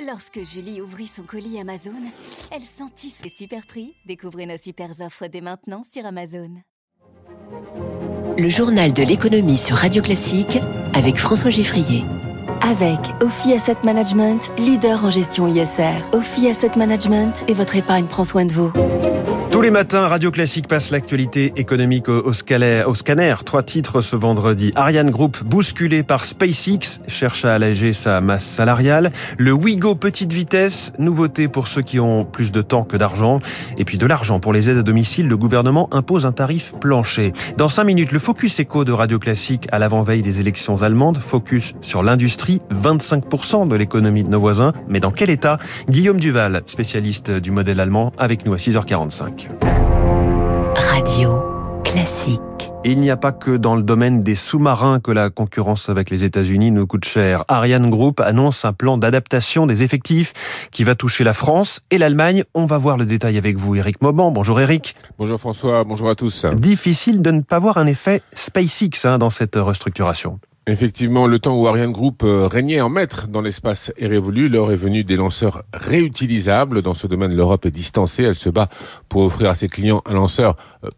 Lorsque Julie ouvrit son colis Amazon, elle sentit ses super prix. Découvrez nos super offres dès maintenant sur Amazon. Le journal de l'économie sur Radio Classique avec François Giffrier. Avec Ophi Asset Management, leader en gestion ISR. Ophi Asset Management et votre épargne prend soin de vous. Tous les matins, Radio Classique passe l'actualité économique au, scanner, Trois titres ce vendredi. Ariane Group, bousculé par SpaceX, cherche à alléger sa masse salariale. Le Wigo petite vitesse, nouveauté pour ceux qui ont plus de temps que d'argent. Et puis de l'argent pour les aides à domicile, le gouvernement impose un tarif plancher. Dans cinq minutes, le Focus Eco de Radio Classique à l'avant-veille des élections allemandes. Focus sur l'industrie, 25% de l'économie de nos voisins. Mais dans quel état? Guillaume Duval, spécialiste du modèle allemand, avec nous à 6h45. Radio classique. Il n'y a pas que dans le domaine des sous-marins que la concurrence avec les États-Unis nous coûte cher. Ariane Group annonce un plan d'adaptation des effectifs qui va toucher la France et l'Allemagne. On va voir le détail avec vous, Eric Mauban. Bonjour Eric. Bonjour François, bonjour à tous. Difficile de ne pas voir un effet SpaceX hein, dans cette restructuration. Effectivement, le temps où Ariane Group régnait en maître dans l'espace est révolu. L'heure est venue des lanceurs réutilisables. Dans ce domaine, l'Europe est distancée. Elle se bat pour offrir à ses clients un lanceur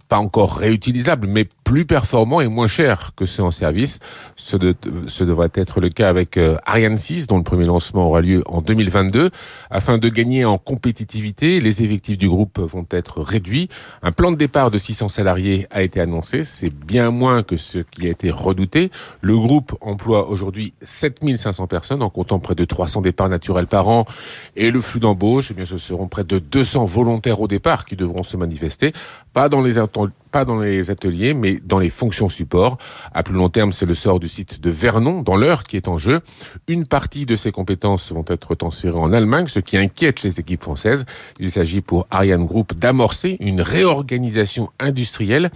pas encore réutilisable, mais plus performant et moins cher que ceux en service. Ce, de, ce devrait être le cas avec Ariane 6, dont le premier lancement aura lieu en 2022. Afin de gagner en compétitivité, les effectifs du groupe vont être réduits. Un plan de départ de 600 salariés a été annoncé. C'est bien moins que ce qui a été redouté. Le groupe groupe emploie aujourd'hui 7500 personnes en comptant près de 300 départs naturels par an. Et le flux d'embauche, eh bien ce seront près de 200 volontaires au départ qui devront se manifester, pas dans les pas dans les ateliers, mais dans les fonctions support. À plus long terme, c'est le sort du site de Vernon, dans l'heure, qui est en jeu. Une partie de ces compétences vont être transférées en Allemagne, ce qui inquiète les équipes françaises. Il s'agit pour Ariane Group d'amorcer une réorganisation industrielle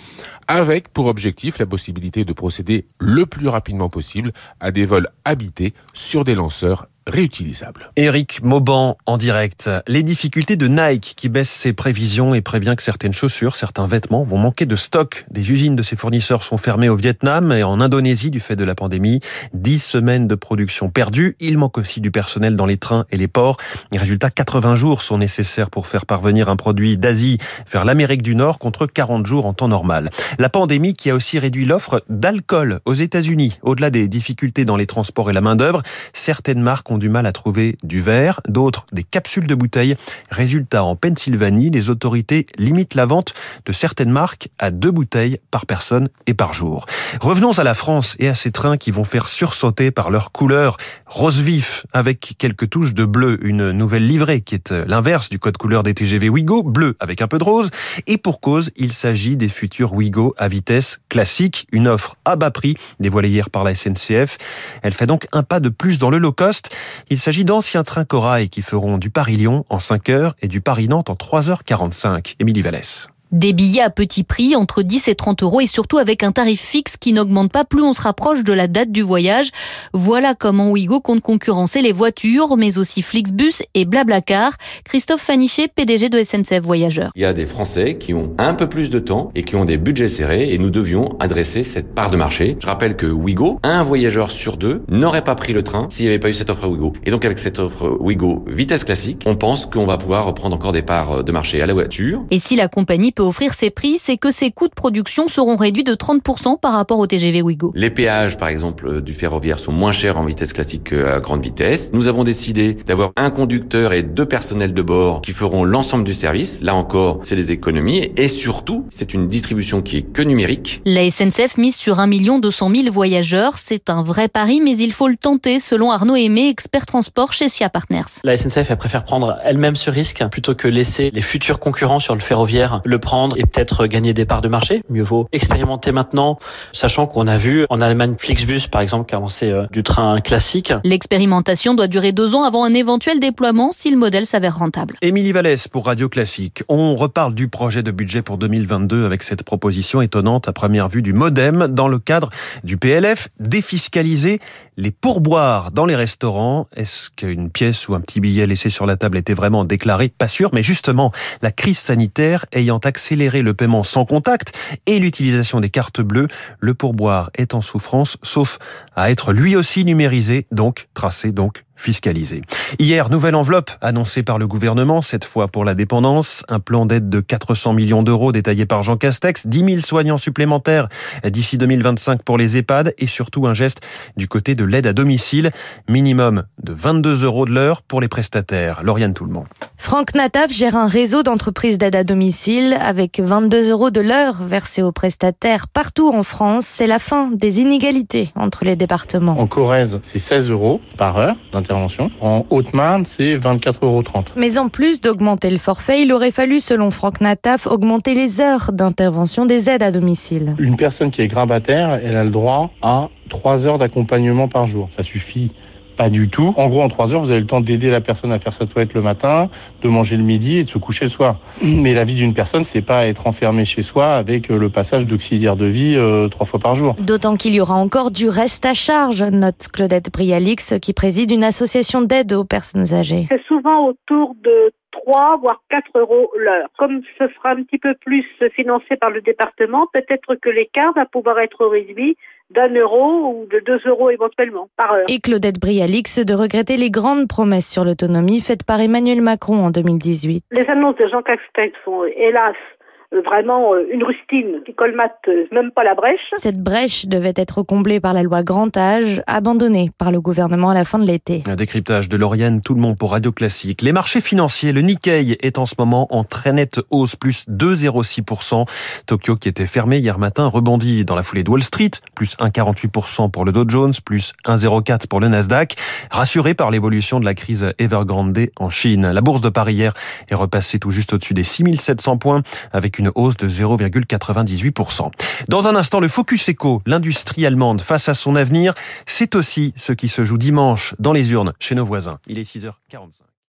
avec pour objectif la possibilité de procéder le plus rapidement possible à des vols habités sur des lanceurs réutilisables. Eric Mauban en direct. Les difficultés de Nike qui baisse ses prévisions et prévient que certaines chaussures, certains vêtements vont manquer de stock. Des usines de ses fournisseurs sont fermées au Vietnam et en Indonésie du fait de la pandémie. Dix semaines de production perdues. Il manque aussi du personnel dans les trains et les ports. Résultat, 80 jours sont nécessaires pour faire parvenir un produit d'Asie vers l'Amérique du Nord contre 40 jours en temps normal. La pandémie qui a aussi réduit l'offre d'alcool aux États-Unis. Au-delà des difficultés dans les transports et la main-d'œuvre, certaines marques du mal à trouver du verre, d'autres des capsules de bouteilles. Résultat, en Pennsylvanie, les autorités limitent la vente de certaines marques à deux bouteilles par personne et par jour. Revenons à la France et à ces trains qui vont faire sursauter par leur couleur rose vif avec quelques touches de bleu, une nouvelle livrée qui est l'inverse du code couleur des TGV Ouigo, bleu avec un peu de rose. Et pour cause, il s'agit des futurs Ouigo à vitesse classique, une offre à bas prix dévoilée hier par la SNCF. Elle fait donc un pas de plus dans le low cost. Il s'agit d'anciens trains corail qui feront du Paris-Lyon en 5 heures et du Paris-Nantes en 3h45. Émilie Vallès. Des billets à petit prix, entre 10 et 30 euros, et surtout avec un tarif fixe qui n'augmente pas plus on se rapproche de la date du voyage. Voilà comment Ouigo compte concurrencer les voitures, mais aussi Flixbus et Blablacar. Christophe Fanichet, PDG de SNCF Voyageurs. Il y a des Français qui ont un peu plus de temps et qui ont des budgets serrés, et nous devions adresser cette part de marché. Je rappelle que Ouigo, un voyageur sur deux n'aurait pas pris le train s'il n'y avait pas eu cette offre Ouigo. Et donc avec cette offre Ouigo vitesse classique, on pense qu'on va pouvoir reprendre encore des parts de marché à la voiture. Et si la compagnie peut offrir ses prix, c'est que ses coûts de production seront réduits de 30% par rapport au TGV Ouigo. Les péages, par exemple, du ferroviaire sont moins chers en vitesse classique qu'à grande vitesse. Nous avons décidé d'avoir un conducteur et deux personnels de bord qui feront l'ensemble du service. Là encore, c'est des économies. Et surtout, c'est une distribution qui est que numérique. La SNCF mise sur 1 200 000 voyageurs. C'est un vrai pari, mais il faut le tenter, selon Arnaud Aimé, expert transport chez SIA Partners. La SNCF, elle préfère prendre elle-même ce risque plutôt que laisser les futurs concurrents sur le ferroviaire le prendre et peut-être gagner des parts de marché. Mieux vaut expérimenter maintenant, sachant qu'on a vu en Allemagne Flixbus, par exemple, qui a lancé euh, du train classique. L'expérimentation doit durer deux ans avant un éventuel déploiement si le modèle s'avère rentable. Émilie Vallès pour Radio Classique. On reparle du projet de budget pour 2022 avec cette proposition étonnante à première vue du modem dans le cadre du PLF, défiscaliser les pourboires dans les restaurants. Est-ce qu'une pièce ou un petit billet laissé sur la table était vraiment déclaré Pas sûr, mais justement, la crise sanitaire ayant accéléré le paiement sans contact et l'utilisation des cartes bleues, le pourboire est en souffrance, sauf à être lui aussi numérisé, donc tracé, donc fiscalisés. Hier, nouvelle enveloppe annoncée par le gouvernement, cette fois pour la dépendance. Un plan d'aide de 400 millions d'euros détaillé par Jean Castex, 10 000 soignants supplémentaires d'ici 2025 pour les EHPAD et surtout un geste du côté de l'aide à domicile, minimum de 22 euros de l'heure pour les prestataires. Lauriane Toulmont. Franck Nataf gère un réseau d'entreprises d'aide à domicile avec 22 euros de l'heure versés aux prestataires partout en France. C'est la fin des inégalités entre les départements. En Corrèze, c'est 16 euros par heure d'intervention. En Haute-Marne, c'est 24,30 euros. Mais en plus d'augmenter le forfait, il aurait fallu, selon Franck Nataf, augmenter les heures d'intervention des aides à domicile. Une personne qui est grabataire, elle a le droit à 3 heures d'accompagnement par jour. Ça suffit pas du tout. En gros, en trois heures, vous avez le temps d'aider la personne à faire sa toilette le matin, de manger le midi et de se coucher le soir. Mais la vie d'une personne, c'est pas être enfermé chez soi avec euh, le passage d'auxiliaire de vie euh, trois fois par jour. D'autant qu'il y aura encore du reste à charge, note Claudette Brialix, qui préside une association d'aide aux personnes âgées. C'est souvent autour de 3 voire 4 euros l'heure. Comme ce sera un petit peu plus financé par le département, peut-être que l'écart va pouvoir être réduit d'un euro ou de deux euros éventuellement par heure. Et Claudette Brialix de regretter les grandes promesses sur l'autonomie faites par Emmanuel Macron en 2018. Les annonces de Jean Castex sont hélas vraiment euh, une rustine qui colmate euh, même pas la brèche. Cette brèche devait être comblée par la loi grand âge, abandonnée par le gouvernement à la fin de l'été. Un décryptage de Lauriane, tout le monde pour Radio Classique. Les marchés financiers, le Nikkei est en ce moment en très nette hausse, plus 2,06%. Tokyo, qui était fermé hier matin, rebondit dans la foulée de Wall Street, plus 1,48% pour le Dow Jones, plus 1,04% pour le Nasdaq, rassuré par l'évolution de la crise Evergrande en Chine. La bourse de Paris hier est repassée tout juste au-dessus des 6700 points, avec une hausse de 0,98%. Dans un instant, le Focus Eco, l'industrie allemande face à son avenir, c'est aussi ce qui se joue dimanche dans les urnes chez nos voisins. Il est 6h45.